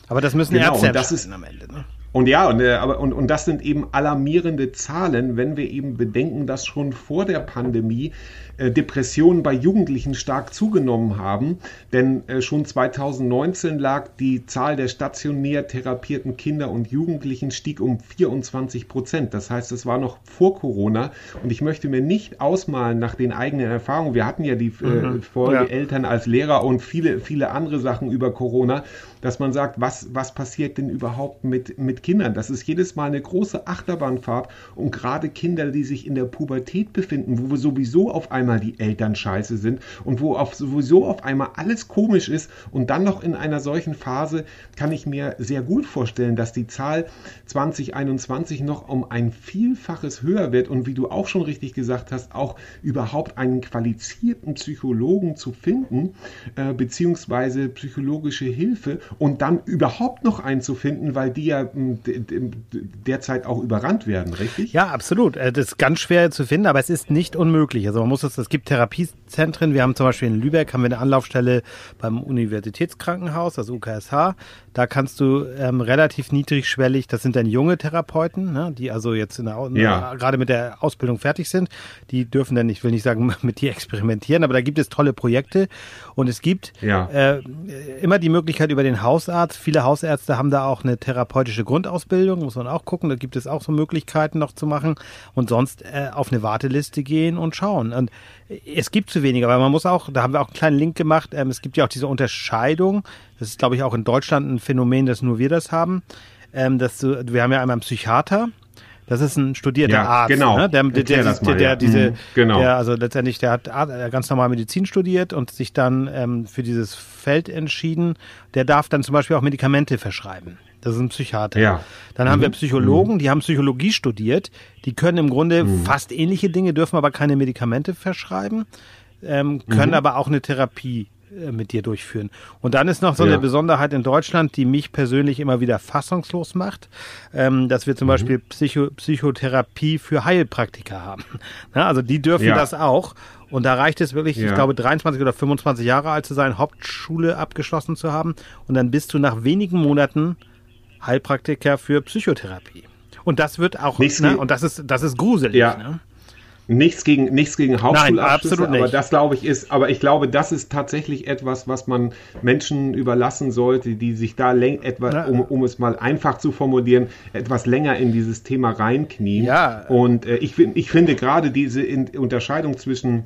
S2: Aber das müssen genau, Ärzte
S1: das ist, am Ende. Ne? Und ja, und, äh, aber, und, und das sind eben alarmierende Zahlen, wenn wir eben bedenken, dass schon vor der Pandemie äh, Depressionen bei Jugendlichen stark zugenommen haben. Denn äh, schon 2019 lag die Zahl der stationär therapierten Kinder und Jugendlichen stieg um 24 Prozent. Das heißt, es war noch vor Corona. Und ich möchte mir nicht ausmalen nach den eigenen Erfahrungen. Wir hatten ja die äh, mhm. Folge ja. Eltern als Lehrer und viele, viele andere Sachen über Corona, dass man sagt, was, was passiert denn überhaupt mit, mit Kindern? Das ist jedes Mal eine große Achterbahnfahrt. Und gerade Kinder, die sich in der Pubertät befinden, wo sowieso auf einmal einmal die Eltern scheiße sind und wo auf, sowieso auf einmal alles komisch ist und dann noch in einer solchen Phase kann ich mir sehr gut vorstellen, dass die Zahl 2021 noch um ein Vielfaches höher wird und wie du auch schon richtig gesagt hast, auch überhaupt einen qualifizierten Psychologen zu finden, äh, beziehungsweise psychologische Hilfe und dann überhaupt noch einen zu finden, weil die ja hm, derzeit auch überrannt werden, richtig?
S2: Ja, absolut. Äh, das ist ganz schwer zu finden, aber es ist nicht unmöglich. Also man muss es es gibt Therapiezentren. Wir haben zum Beispiel in Lübeck haben wir eine Anlaufstelle beim Universitätskrankenhaus, das UKSH. Da kannst du ähm, relativ niedrigschwellig, das sind dann junge Therapeuten, ne, die also jetzt in der, ja. gerade mit der Ausbildung fertig sind. Die dürfen dann, ich will nicht sagen, mit dir experimentieren, aber da gibt es tolle Projekte und es gibt ja. äh, immer die Möglichkeit über den Hausarzt. Viele Hausärzte haben da auch eine therapeutische Grundausbildung muss man auch gucken. Da gibt es auch so Möglichkeiten noch zu machen. Und sonst äh, auf eine Warteliste gehen und schauen. Und es gibt zu weniger, weil man muss auch, da haben wir auch einen kleinen Link gemacht, ähm, es gibt ja auch diese Unterscheidung. Das ist, glaube ich, auch in Deutschland ein Phänomen, dass nur wir das haben. Ähm, dass du, wir haben ja einmal einen Psychiater, das ist ein studierter ja, Arzt,
S1: genau.
S2: ne?
S1: der,
S2: der, der, der, der diese, mhm, genau. der, also letztendlich, der hat ganz normal Medizin studiert und sich dann ähm, für dieses Feld entschieden. Der darf dann zum Beispiel auch Medikamente verschreiben. Das ist ein Psychiater.
S1: Ja.
S2: Dann mhm. haben wir mhm. Psychologen, die haben Psychologie studiert. Die können im Grunde mhm. fast ähnliche Dinge, dürfen aber keine Medikamente verschreiben, ähm, können mhm. aber auch eine Therapie äh, mit dir durchführen. Und dann ist noch so ja. eine Besonderheit in Deutschland, die mich persönlich immer wieder fassungslos macht, ähm, dass wir zum mhm. Beispiel Psycho Psychotherapie für Heilpraktiker haben. Na, also die dürfen ja. das auch. Und da reicht es wirklich, ja. ich glaube, 23 oder 25 Jahre alt zu sein, Hauptschule abgeschlossen zu haben. Und dann bist du nach wenigen Monaten Heilpraktiker für Psychotherapie. Und das wird auch, ne, und das ist, das ist gruselig.
S1: Ja. Ne? Nichts gegen, nichts gegen Hauptschulabschlüsse, aber das glaube ich ist, aber ich glaube, das ist tatsächlich etwas, was man Menschen überlassen sollte, die sich da etwa, um, um es mal einfach zu formulieren, etwas länger in dieses Thema reinknien.
S2: Ja.
S1: Und äh, ich, ich finde gerade diese in Unterscheidung zwischen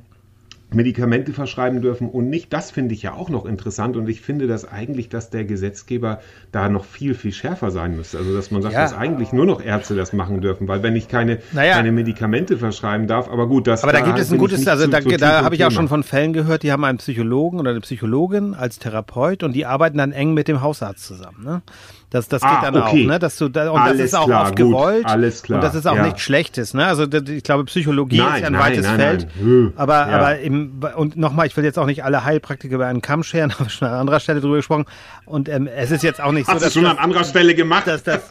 S1: Medikamente verschreiben dürfen und nicht. Das finde ich ja auch noch interessant und ich finde das eigentlich, dass der Gesetzgeber da noch viel, viel schärfer sein müsste. Also, dass man sagt, ja. dass eigentlich nur noch Ärzte das machen dürfen, weil wenn ich keine, naja. keine Medikamente verschreiben darf, aber gut, das
S2: Aber da, da gibt es ein gutes, also da, da habe ich auch schon von Fällen gehört, die haben einen Psychologen oder eine Psychologin als Therapeut und die arbeiten dann eng mit dem Hausarzt zusammen. Ne? Das, das ah, geht dann okay. auch, ne? Dass du da, und alles das ist auch klar, oft gewollt. Gut,
S1: alles klar.
S2: Und das ist auch ja. nichts Schlechtes, ne? Also ich glaube, Psychologie nein, ist ja ein nein, weites nein, Feld. Aber, ja. aber im, und nochmal, ich will jetzt auch nicht alle Heilpraktiker über einen Kamm scheren, habe schon an anderer Stelle drüber gesprochen. Und ähm, es ist jetzt auch nicht
S1: Hast
S2: so, dass
S1: du schon das, an anderer Stelle gemacht,
S2: dass das,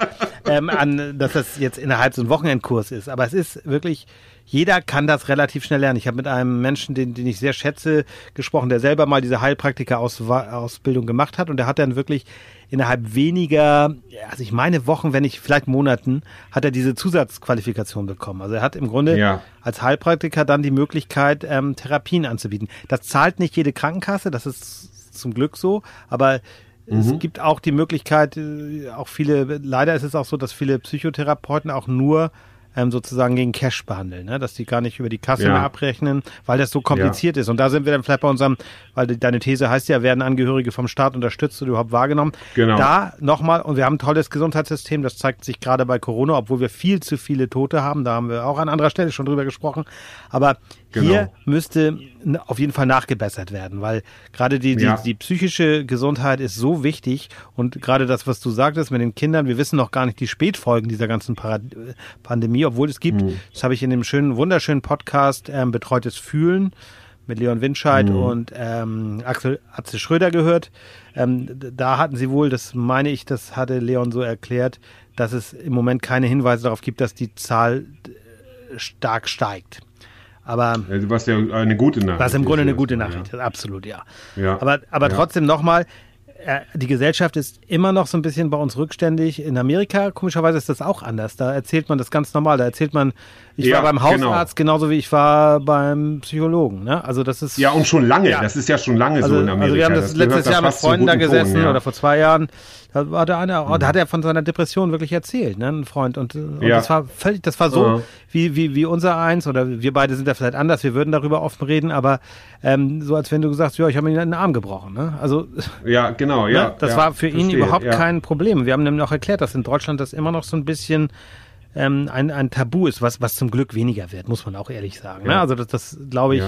S2: ähm, an, dass das jetzt innerhalb so ein Wochenendkurs ist. Aber es ist wirklich jeder kann das relativ schnell lernen. Ich habe mit einem Menschen, den, den ich sehr schätze, gesprochen, der selber mal diese Heilpraktiker-Ausbildung gemacht hat und der hat dann wirklich innerhalb weniger, also ich meine Wochen, wenn nicht vielleicht Monaten, hat er diese Zusatzqualifikation bekommen. Also er hat im Grunde ja. als Heilpraktiker dann die Möglichkeit, ähm, Therapien anzubieten. Das zahlt nicht jede Krankenkasse, das ist zum Glück so, aber mhm. es gibt auch die Möglichkeit, äh, auch viele, leider ist es auch so, dass viele Psychotherapeuten auch nur ähm, sozusagen gegen Cash behandeln, ne? dass die gar nicht über die Kasse ja. mehr abrechnen, weil das so kompliziert ja. ist. Und da sind wir dann vielleicht bei unserem, weil deine These heißt ja, werden Angehörige vom Staat unterstützt oder überhaupt wahrgenommen.
S1: Genau.
S2: Da nochmal, und wir haben ein tolles Gesundheitssystem, das zeigt sich gerade bei Corona, obwohl wir viel zu viele Tote haben, da haben wir auch an anderer Stelle schon drüber gesprochen. Aber Genau. Hier müsste auf jeden Fall nachgebessert werden, weil gerade die, die, ja. die psychische Gesundheit ist so wichtig und gerade das, was du sagtest mit den Kindern, wir wissen noch gar nicht die Spätfolgen dieser ganzen Parad Pandemie, obwohl es gibt, mhm. das habe ich in dem schönen, wunderschönen Podcast ähm, Betreutes Fühlen mit Leon Winscheid mhm. und ähm, Axel, Axel Schröder gehört. Ähm, da hatten sie wohl, das meine ich, das hatte Leon so erklärt, dass es im Moment keine Hinweise darauf gibt, dass die Zahl stark steigt. Aber
S1: was ja eine gute Nachricht.
S2: Was im Grunde eine gute Nachricht ja. ist, absolut, ja. ja. Aber, aber ja. trotzdem nochmal, äh, die Gesellschaft ist immer noch so ein bisschen bei uns rückständig. In Amerika, komischerweise, ist das auch anders. Da erzählt man das ganz normal. Da erzählt man, ich ja, war beim. Hausarzt genau. genauso wie ich war beim Psychologen. Ne? Also das ist
S1: ja und schon lange. Ja. Das ist ja schon lange
S2: also,
S1: so in Amerika. Also
S2: wir haben das, das letztes Jahr mit Freunden da gesessen Ton, ja. oder vor zwei Jahren. Da war der eine, mhm. da hat er von seiner Depression wirklich erzählt, ne, ein Freund. Und, und ja. das war völlig, das war so, mhm. wie, wie, wie unser eins, oder wir beide sind da vielleicht anders, wir würden darüber offen reden, aber ähm, so als wenn du sagst, ja, ich habe mir den Arm gebrochen. Ne? Also
S1: Ja, genau, ja.
S2: Ne? Das
S1: ja,
S2: war für verstehe, ihn überhaupt kein Problem. Wir haben nämlich auch erklärt, dass in Deutschland das immer noch so ein bisschen ähm, ein, ein Tabu ist, was, was zum Glück weniger wird, muss man auch ehrlich sagen. Ne? Also das, das glaube ich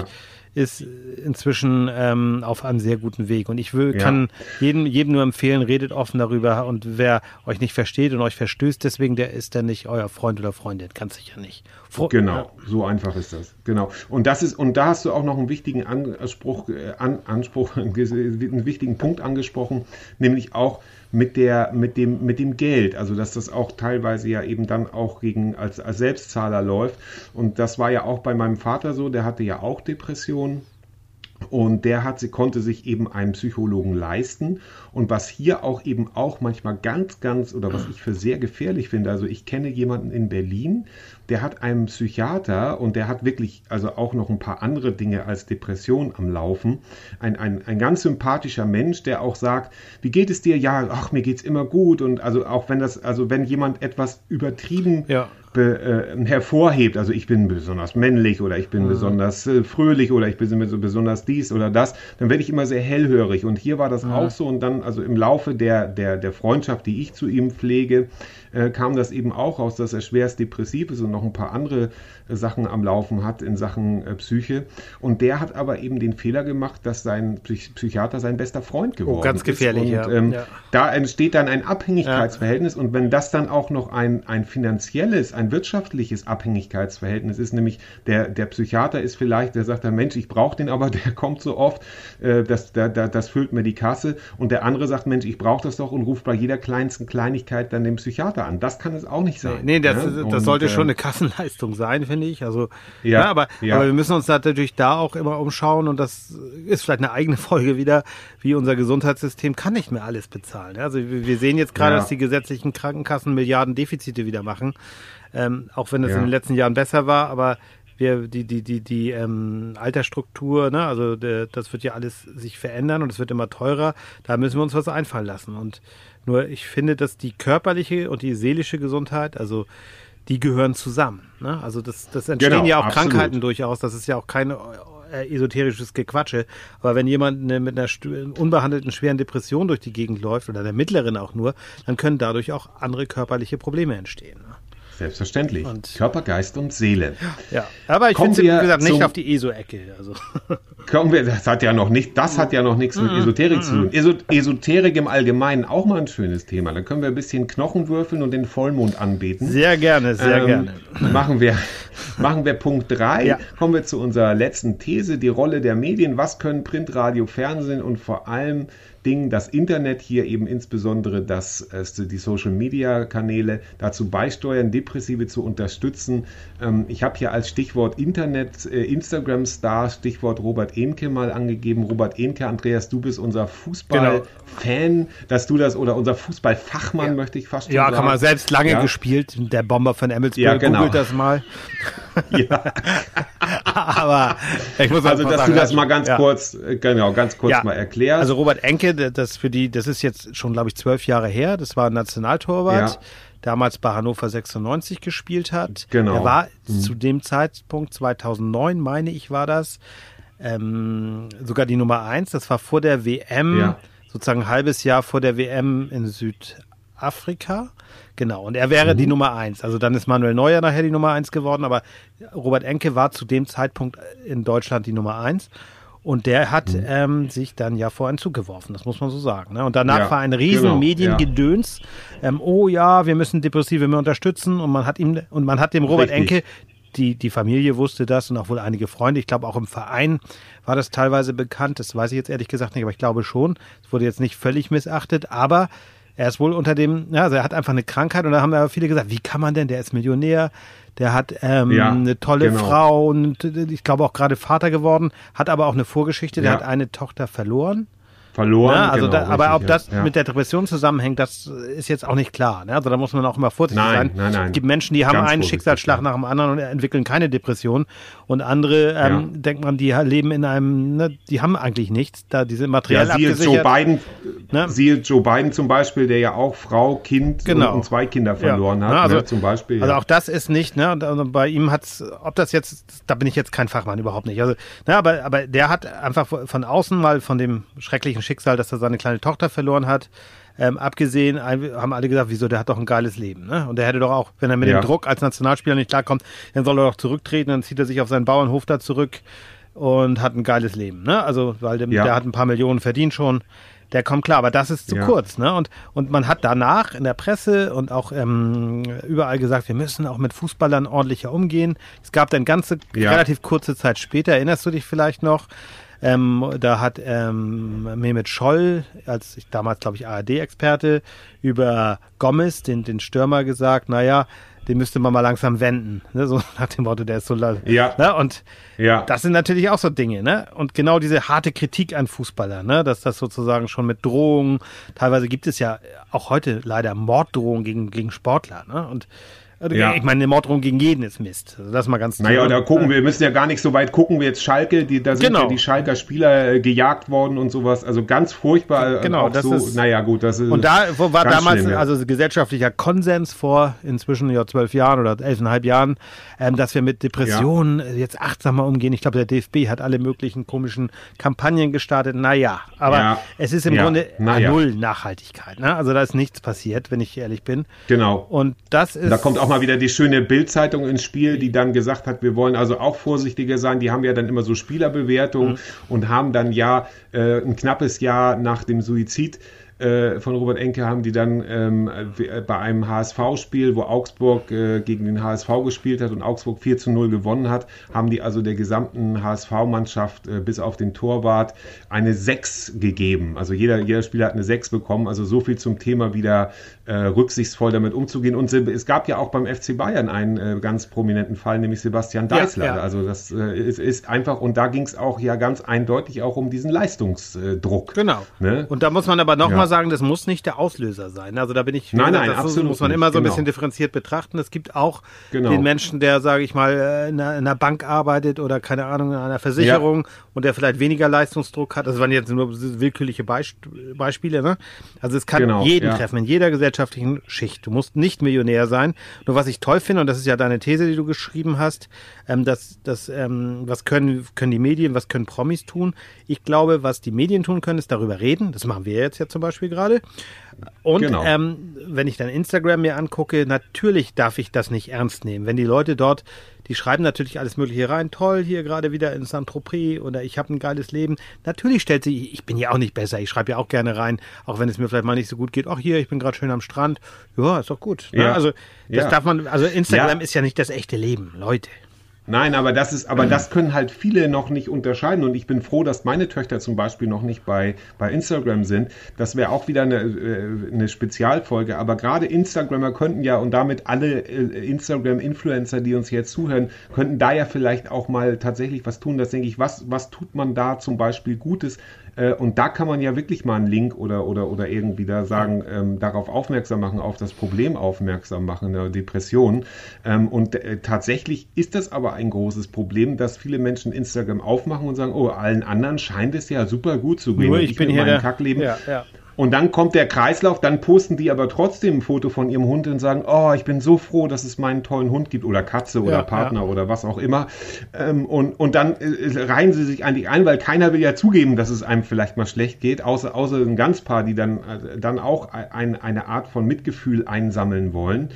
S2: ist inzwischen ähm, auf einem sehr guten Weg. Und ich will, ja. kann jedem, jedem nur empfehlen, redet offen darüber. Und wer euch nicht versteht und euch verstößt, deswegen, der ist dann nicht euer Freund oder Freundin. Ganz sicher nicht.
S1: Fro genau, so einfach ist das. Genau. Und das ist, und da hast du auch noch einen wichtigen Anspruch, äh, an, Anspruch, einen wichtigen Punkt angesprochen, nämlich auch, mit der, mit dem, mit dem Geld. Also dass das auch teilweise ja eben dann auch gegen als, als Selbstzahler läuft. Und das war ja auch bei meinem Vater so, der hatte ja auch Depressionen. Und der hat, sie konnte sich eben einen Psychologen leisten. Und was hier auch eben auch manchmal ganz, ganz oder was ich für sehr gefährlich finde, also ich kenne jemanden in Berlin, der hat einen Psychiater und der hat wirklich also auch noch ein paar andere Dinge als Depression am Laufen. Ein, ein, ein ganz sympathischer Mensch, der auch sagt, wie geht es dir? Ja, ach, mir geht's immer gut. Und also auch wenn das, also wenn jemand etwas übertrieben ja be, äh, hervorhebt. Also ich bin besonders männlich oder ich bin mhm. besonders äh, fröhlich oder ich bin so besonders dies oder das, dann werde ich immer sehr hellhörig. Und hier war das mhm. auch so. Und dann, also im Laufe der, der, der Freundschaft, die ich zu ihm pflege, äh, kam das eben auch raus, dass er schwerst depressiv ist und noch ein paar andere äh, Sachen am Laufen hat in Sachen äh, Psyche. Und der hat aber eben den Fehler gemacht, dass sein Psych Psychiater sein bester Freund oh, geworden
S2: oh, ganz gefährlich,
S1: ist. Und ähm, ja. da entsteht dann ein Abhängigkeitsverhältnis. Ja. Und wenn das dann auch noch ein, ein finanzielles, ein wirtschaftliches Abhängigkeitsverhältnis ist, nämlich der, der Psychiater ist vielleicht, der sagt dann, Mensch, ich brauche den, aber der kommt so oft, äh, das, da, da, das füllt mir die Kasse. Und der andere sagt, Mensch, ich brauche das doch und ruft bei jeder kleinsten Kleinigkeit dann den Psychiater an. Das kann es auch nicht sein.
S2: Nee, das, ne? das sollte und, schon eine Kassenleistung sein, finde ich. Also, ja, ja, aber, ja. aber wir müssen uns natürlich da auch immer umschauen und das ist vielleicht eine eigene Folge wieder, wie unser Gesundheitssystem kann nicht mehr alles bezahlen. Also wir sehen jetzt gerade, ja. dass die gesetzlichen Krankenkassen Milliarden Defizite wieder machen, ähm, auch wenn das in den letzten Jahren besser war, aber wir, die, die, die, die ähm, Altersstruktur, ne, also der, das wird ja alles sich verändern und es wird immer teurer. Da müssen wir uns was einfallen lassen. Und nur ich finde, dass die körperliche und die seelische Gesundheit, also die gehören zusammen. Ne? Also das, das entstehen genau, ja auch absolut. Krankheiten durchaus. Das ist ja auch kein äh, esoterisches Gequatsche. Aber wenn jemand eine, mit einer unbehandelten schweren Depression durch die Gegend läuft oder der mittleren auch nur, dann können dadurch auch andere körperliche Probleme entstehen. Ne?
S1: Selbstverständlich. Und Körper, Geist und Seele.
S2: Ja, aber ich finde, wie gesagt, nicht auf die ESO-Ecke. Also.
S1: Kommen wir, das hat ja noch nicht, das hat ja noch nichts mit mhm. Esoterik zu tun. Mhm. Esoterik im Allgemeinen auch mal ein schönes Thema. Da können wir ein bisschen Knochen würfeln und den Vollmond anbeten.
S2: Sehr gerne, sehr ähm, gerne.
S1: Machen wir, machen wir Punkt 3. Ja. Kommen wir zu unserer letzten These, die Rolle der Medien. Was können Print, Radio, Fernsehen und vor allem Ding, das Internet hier eben insbesondere das, äh, die Social Media Kanäle dazu beisteuern, Depressive zu unterstützen. Ähm, ich habe hier als Stichwort Internet, äh, Instagram Star, Stichwort Robert Enke mal angegeben. Robert Enke, Andreas, du bist unser Fußballfan, genau. dass du das oder unser Fußballfachmann ja. möchte ich fast
S2: ja, sagen. Ja, kann man selbst lange ja. gespielt, der Bomber von Emmelsburg. Ja, genau. Googelt das mal. ja.
S1: Aber ich muss also, dass sagen, du das mal ganz kurz, äh, genau, ganz kurz mal erklärst.
S2: Also Robert Enke, das für die, das ist jetzt schon, glaube ich, zwölf Jahre her. Das war ein Nationaltorwart. Ja. Damals bei Hannover 96 gespielt hat. Genau. Er war mhm. zu dem Zeitpunkt 2009, meine ich, war das ähm, sogar die Nummer eins. Das war vor der WM, ja. sozusagen ein halbes Jahr vor der WM in Südafrika. Genau, und er wäre mhm. die Nummer eins. Also dann ist Manuel Neuer nachher die Nummer eins geworden, aber Robert Enke war zu dem Zeitpunkt in Deutschland die Nummer eins. Und der hat mhm. ähm, sich dann ja vor einen Zug geworfen, das muss man so sagen. Ne? Und danach ja, war ein riesen genau, Mediengedöns. Ja. Ähm, oh ja, wir müssen Depressive mehr unterstützen. Und man hat ihm und man hat dem Robert Richtig. Enke die, die Familie wusste das und auch wohl einige Freunde. Ich glaube, auch im Verein war das teilweise bekannt. Das weiß ich jetzt ehrlich gesagt nicht, aber ich glaube schon. Es wurde jetzt nicht völlig missachtet, aber er ist wohl unter dem, ja, also er hat einfach eine Krankheit und da haben ja viele gesagt, wie kann man denn, der ist Millionär, der hat ähm, ja, eine tolle genau. Frau und ich glaube auch gerade Vater geworden, hat aber auch eine Vorgeschichte, der ja. hat eine Tochter verloren
S1: verloren.
S2: Ja, also genau, da, aber ob das ja. mit der Depression zusammenhängt, das ist jetzt auch nicht klar. Ne? Also da muss man auch immer vorsichtig
S1: nein,
S2: sein.
S1: Nein, nein.
S2: Es gibt Menschen, die haben einen Schicksalsschlag nach dem anderen und entwickeln keine Depression. Und andere, ähm, ja. denkt man, die leben in einem, ne, die haben eigentlich nichts. Da diese materiell ja,
S1: siehe Joe Biden, ne? siehe Joe Biden zum Beispiel, der ja auch Frau, Kind
S2: genau.
S1: und zwei Kinder verloren hat.
S2: Ne,
S1: also,
S2: ne, zum Beispiel. Also auch das ist nicht, ne? Also bei ihm hat's, ob das jetzt, da bin ich jetzt kein Fachmann überhaupt nicht. Also, ne, aber, aber der hat einfach von außen mal von dem schrecklichen Schicksal, dass er seine kleine Tochter verloren hat. Ähm, abgesehen, haben alle gesagt, wieso, der hat doch ein geiles Leben. Ne? Und der hätte doch auch, wenn er mit ja. dem Druck als Nationalspieler nicht klarkommt, dann soll er doch zurücktreten, dann zieht er sich auf seinen Bauernhof da zurück und hat ein geiles Leben. Ne? Also, weil der, ja. der hat ein paar Millionen verdient schon der kommt klar, aber das ist zu ja. kurz, ne? Und, und man hat danach in der Presse und auch ähm, überall gesagt, wir müssen auch mit Fußballern ordentlicher umgehen. Es gab dann ganze relativ kurze Zeit später, erinnerst du dich vielleicht noch, ähm, da hat ähm, Mehmet Scholl, als ich damals, glaube ich, ARD-Experte, über Gomez, den, den Stürmer, gesagt, naja, den müsste man mal langsam wenden. Ne? So nach dem Motto, der ist so. Ja. Ne? Und ja. das sind natürlich auch so Dinge. Ne? Und genau diese harte Kritik an Fußballer, ne? dass das sozusagen schon mit Drohungen, teilweise gibt es ja auch heute leider Morddrohungen gegen, gegen Sportler. Ne? Und ja. Ich meine, eine Morddrohung gegen jeden ist Mist. Also das mal ganz
S1: Naja, da gucken wir, wir müssen ja gar nicht so weit gucken, wie jetzt Schalke, die, da sind genau. ja die Schalker Spieler äh, gejagt worden und sowas. Also ganz furchtbar.
S2: Äh, genau, das
S1: so,
S2: ist.
S1: Naja, gut, das ist.
S2: Und da war damals schlimm, ja. also gesellschaftlicher Konsens vor inzwischen ja zwölf Jahren oder elfeinhalb Jahren, ähm, dass wir mit Depressionen ja. jetzt achtsamer umgehen. Ich glaube, der DFB hat alle möglichen komischen Kampagnen gestartet. Naja, aber ja. es ist im Grunde null Nachhaltigkeit. Ne? Also da ist nichts passiert, wenn ich ehrlich bin.
S1: Genau.
S2: Und das ist.
S1: Da kommt auch mal wieder die schöne Bildzeitung ins Spiel, die dann gesagt hat, wir wollen also auch vorsichtiger sein. Die haben ja dann immer so Spielerbewertungen mhm. und haben dann ja äh, ein knappes Jahr nach dem Suizid äh, von Robert Enke haben die dann ähm, bei einem HSV-Spiel, wo Augsburg äh, gegen den HSV gespielt hat und Augsburg 4 zu 0 gewonnen hat, haben die also der gesamten HSV-Mannschaft äh, bis auf den Torwart eine 6 gegeben. Also jeder, jeder Spieler hat eine 6 bekommen. Also so viel zum Thema wieder äh, rücksichtsvoll damit umzugehen. Und es gab ja auch beim FC Bayern einen äh, ganz prominenten Fall, nämlich Sebastian Deißler. Ja, ja. Also das äh, ist, ist, einfach, und da ging es auch ja ganz eindeutig auch um diesen Leistungsdruck.
S2: Genau. Ne? Und da muss man aber nochmal ja. Sagen, das muss nicht der Auslöser sein. Also da bin ich,
S1: nein, nein, das absolut
S2: muss man immer so ein genau. bisschen differenziert betrachten. Es gibt auch genau. den Menschen, der, sage ich mal, äh, in einer, in einer, Bank arbeitet oder keine Ahnung, in einer Versicherung und der vielleicht weniger Leistungsdruck hat. Das waren jetzt nur willkürliche Beisp Beispiele. Ne? Also es kann genau, jeden treffen, in jeder Gesellschaft gesellschaftlichen Schicht. Du musst nicht Millionär sein. Nur was ich toll finde, und das ist ja deine These, die du geschrieben hast, ähm, dass, dass ähm, was können, können die Medien, was können Promis tun? Ich glaube, was die Medien tun können, ist darüber reden. Das machen wir jetzt ja zum Beispiel gerade. Und genau. ähm, wenn ich dann Instagram mir angucke, natürlich darf ich das nicht ernst nehmen. Wenn die Leute dort, die schreiben natürlich alles Mögliche rein, toll, hier gerade wieder in Saint-Tropez oder ich habe ein geiles Leben. Natürlich stellt sich, ich bin ja auch nicht besser, ich schreibe ja auch gerne rein, auch wenn es mir vielleicht mal nicht so gut geht. Ach hier, ich bin gerade schön am Strand. Ja, ist doch gut. Ne? Ja. Also das ja. darf man, also Instagram ja. ist ja nicht das echte Leben, Leute.
S1: Nein, aber das ist, aber das können halt viele noch nicht unterscheiden und ich bin froh, dass meine Töchter zum Beispiel noch nicht bei, bei Instagram sind. Das wäre auch wieder eine, äh, eine Spezialfolge. Aber gerade Instagrammer könnten ja und damit alle äh, Instagram-Influencer, die uns jetzt zuhören, könnten da ja vielleicht auch mal tatsächlich was tun. Das denke ich, was, was tut man da zum Beispiel Gutes? Äh, und da kann man ja wirklich mal einen Link oder, oder, oder irgendwie da sagen, ähm, darauf aufmerksam machen, auf das Problem aufmerksam machen, der Depression. Ähm, und äh, tatsächlich ist das aber ein großes Problem, dass viele Menschen Instagram aufmachen und sagen, oh, allen anderen scheint es ja super gut zu gehen.
S2: Nur ich, ich bin hier der,
S1: Kackleben. Ja, ja. Und dann kommt der Kreislauf, dann posten die aber trotzdem ein Foto von ihrem Hund und sagen, oh, ich bin so froh, dass es meinen tollen Hund gibt oder Katze oder ja, Partner ja. oder was auch immer. Ähm, und, und dann äh, reihen sie sich eigentlich ein, weil keiner will ja zugeben, dass es einem vielleicht mal schlecht geht, außer, außer ein ganz paar, die dann, äh, dann auch ein, eine Art von Mitgefühl einsammeln wollen.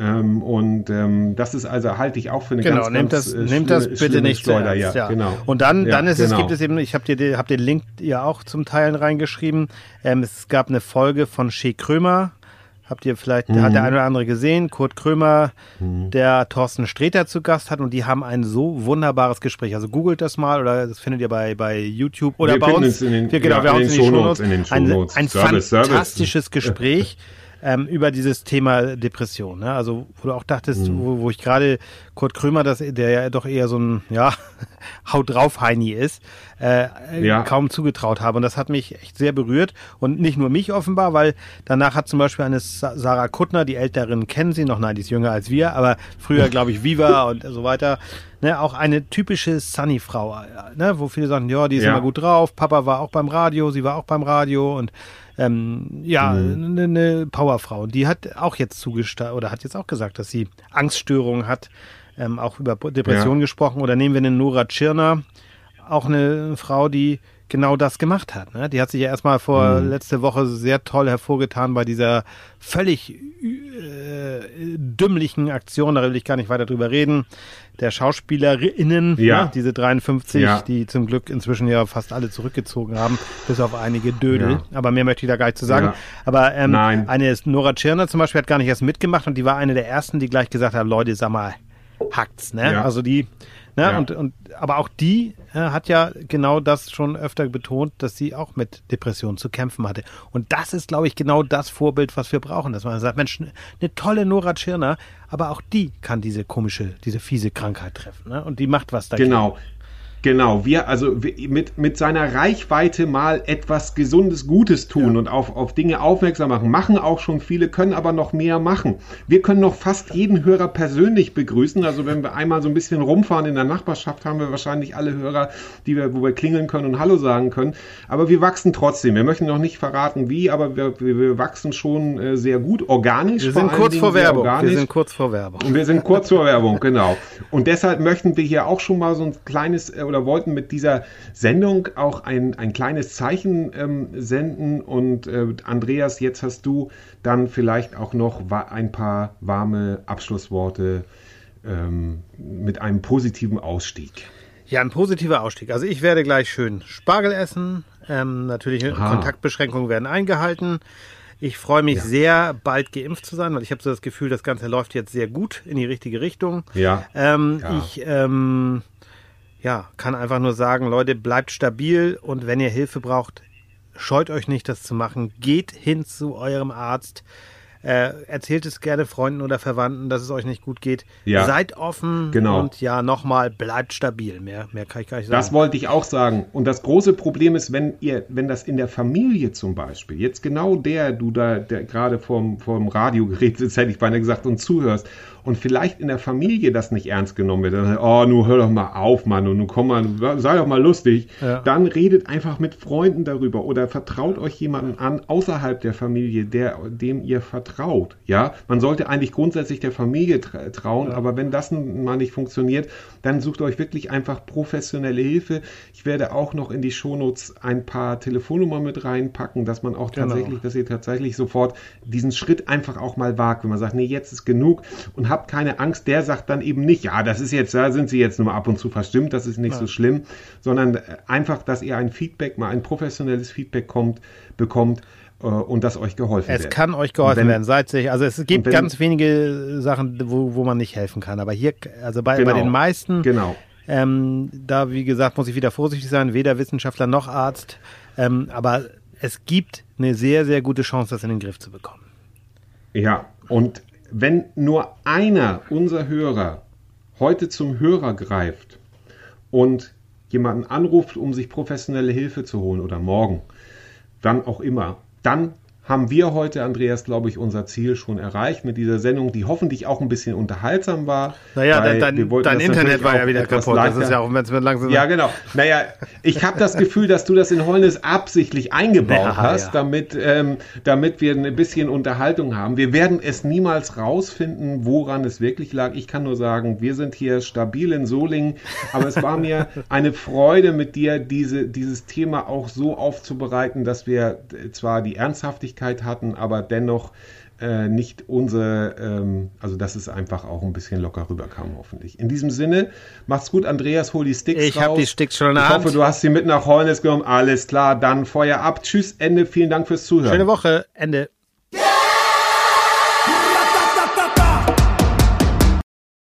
S1: Ähm, und ähm, das ist also halte ich auch für eine
S2: genau,
S1: ganz,
S2: nehmt
S1: ganz
S2: das, äh, nehmt das bitte nicht
S1: Schleuder, ja, ja, genau.
S2: Und dann, ja, dann ist genau. es gibt es eben, ich habe dir hab den Link ja auch zum Teilen reingeschrieben. Ähm, es gab eine Folge von Shea Krömer. Habt ihr vielleicht, mhm. hat der eine oder andere gesehen, Kurt Krömer, mhm. der Thorsten Sträter zu Gast hat und die haben ein so wunderbares Gespräch. Also googelt das mal oder das findet ihr bei, bei YouTube oder
S1: wir
S2: bei uns.
S1: In den,
S2: wir, genau, wir
S1: in, den Shownotes, in den
S2: Shownotes. Ein, ein Service, fantastisches Service. Gespräch. ähm, über dieses Thema Depression. Ne? Also wo du auch dachtest, mhm. wo, wo ich gerade Kurt Krömer, das, der ja doch eher so ein ja, Haut drauf Heini ist, äh, ja. kaum zugetraut habe. Und das hat mich echt sehr berührt. Und nicht nur mich offenbar, weil danach hat zum Beispiel eine Sarah Kuttner, die Älteren kennen sie noch, nein, die ist jünger als wir, aber früher, glaube ich, Viva und so weiter. Ne, auch eine typische Sunny-Frau, ne, wo viele sagen, ja, die ist ja. immer gut drauf. Papa war auch beim Radio, sie war auch beim Radio und ähm, ja, mhm. eine, eine Powerfrau. Die hat auch jetzt zugesagt oder hat jetzt auch gesagt, dass sie Angststörungen hat, ähm, auch über Depressionen ja. gesprochen. Oder nehmen wir eine Nora Tschirner, auch eine Frau, die genau das gemacht hat. Ne? Die hat sich ja erstmal vor mhm. letzte Woche sehr toll hervorgetan bei dieser völlig äh, dümmlichen Aktion, da will ich gar nicht weiter drüber reden, der Schauspielerinnen, ja. ne? diese 53, ja. die zum Glück inzwischen ja fast alle zurückgezogen haben, bis auf einige Dödel. Ja. Aber mehr möchte ich da gar nicht zu sagen. Aber ähm, Nein. eine Nora Tschirner zum Beispiel hat gar nicht erst mitgemacht und die war eine der ersten, die gleich gesagt hat, Leute, sag mal, hackt's, ne? Also die Ne? Ja. Und, und, aber auch die äh, hat ja genau das schon öfter betont, dass sie auch mit Depressionen zu kämpfen hatte. Und das ist, glaube ich, genau das Vorbild, was wir brauchen. Dass man sagt, Mensch, eine tolle Nora Tschirner, aber auch die kann diese komische, diese fiese Krankheit treffen. Ne? Und die macht was
S1: dagegen. Genau. Genau, wir also mit, mit seiner Reichweite mal etwas Gesundes, Gutes tun ja. und auf, auf Dinge aufmerksam machen. Machen auch schon viele, können aber noch mehr machen. Wir können noch fast jeden Hörer persönlich begrüßen. Also wenn wir einmal so ein bisschen rumfahren in der Nachbarschaft, haben wir wahrscheinlich alle Hörer, die wir, wo wir klingeln können und Hallo sagen können. Aber wir wachsen trotzdem. Wir möchten noch nicht verraten, wie, aber wir, wir, wir wachsen schon äh, sehr gut, organisch.
S2: Wir sind kurz vor Werbung. Wir sind kurz vor Werbung.
S1: Und wir sind kurz vor Werbung, genau. Und deshalb möchten wir hier auch schon mal so ein kleines äh, oder wollten mit dieser Sendung auch ein, ein kleines Zeichen ähm, senden. Und äh, Andreas, jetzt hast du dann vielleicht auch noch ein paar warme Abschlussworte ähm, mit einem positiven Ausstieg.
S2: Ja, ein positiver Ausstieg. Also ich werde gleich schön Spargel essen. Ähm, natürlich Aha. Kontaktbeschränkungen werden eingehalten. Ich freue mich ja. sehr, bald geimpft zu sein, weil ich habe so das Gefühl, das Ganze läuft jetzt sehr gut in die richtige Richtung.
S1: Ja.
S2: Ähm, ja. Ich ähm, ja, kann einfach nur sagen, Leute, bleibt stabil und wenn ihr Hilfe braucht, scheut euch nicht, das zu machen. Geht hin zu eurem Arzt. Äh, erzählt es gerne Freunden oder Verwandten, dass es euch nicht gut geht. Ja. Seid offen
S1: genau.
S2: und ja, nochmal, bleibt stabil. Mehr, mehr kann ich gar nicht sagen.
S1: Das wollte ich auch sagen. Und das große Problem ist, wenn ihr, wenn das in der Familie zum Beispiel, jetzt genau der, du da der gerade vorm, vorm Radiogerät sitzt, hätte ich beinahe gesagt, und zuhörst, und vielleicht in der Familie das nicht ernst genommen wird, dann, oh, nun hör doch mal auf, Mann, und nun komm mal, sei doch mal lustig, ja. dann redet einfach mit Freunden darüber oder vertraut euch jemanden an außerhalb der Familie, der, dem ihr vertraut. Ja, man sollte eigentlich grundsätzlich der Familie trauen, ja. aber wenn das mal nicht funktioniert, dann sucht euch wirklich einfach professionelle Hilfe. Ich werde auch noch in die Shownotes ein paar Telefonnummern mit reinpacken, dass man auch genau. tatsächlich, dass ihr tatsächlich sofort diesen Schritt einfach auch mal wagt, wenn man sagt, nee, jetzt ist genug und habt keine Angst, der sagt dann eben nicht, ja, das ist jetzt, da sind sie jetzt nur mal ab und zu verstimmt, das ist nicht ja. so schlimm, sondern äh, einfach, dass ihr ein Feedback, mal ein professionelles Feedback kommt, bekommt äh, und das euch geholfen
S2: wird. Es kann euch geholfen wenn, werden, seid sich. Also es gibt wenn, ganz wenige Sachen, wo, wo man nicht helfen kann. Aber hier, also bei, genau, bei den meisten,
S1: genau.
S2: Ähm, da wie gesagt, muss ich wieder vorsichtig sein, weder Wissenschaftler noch Arzt. Ähm, aber es gibt eine sehr, sehr gute Chance, das in den Griff zu bekommen.
S1: Ja, und wenn nur einer unserer Hörer heute zum Hörer greift und jemanden anruft, um sich professionelle Hilfe zu holen oder morgen, dann auch immer, dann haben wir heute, Andreas, glaube ich, unser Ziel schon erreicht mit dieser Sendung, die hoffentlich auch ein bisschen unterhaltsam war.
S2: Naja, dein, dein Internet war ja wieder kaputt.
S1: Das ist ja auch, wenn es langsam. Ja, genau. Naja, ich habe das Gefühl, dass du das in Holnes absichtlich eingebaut ja, hast, ja. damit, ähm, damit wir ein bisschen Unterhaltung haben. Wir werden es niemals rausfinden, woran es wirklich lag. Ich kann nur sagen, wir sind hier stabil in Solingen, aber es war mir eine Freude mit dir, diese, dieses Thema auch so aufzubereiten, dass wir zwar die Ernsthaftigkeit Möglichkeit hatten, aber dennoch äh, nicht unsere, ähm, also dass es einfach auch ein bisschen locker rüberkam, hoffentlich. In diesem Sinne, macht's gut, Andreas, hol die Sticks
S2: ich raus. Ich habe die Sticks schon in
S1: der Ich hoffe, du hast sie mit nach Holnes genommen. Alles klar, dann Feuer ab. Tschüss, Ende. Vielen Dank fürs Zuhören.
S2: Schöne Woche, Ende.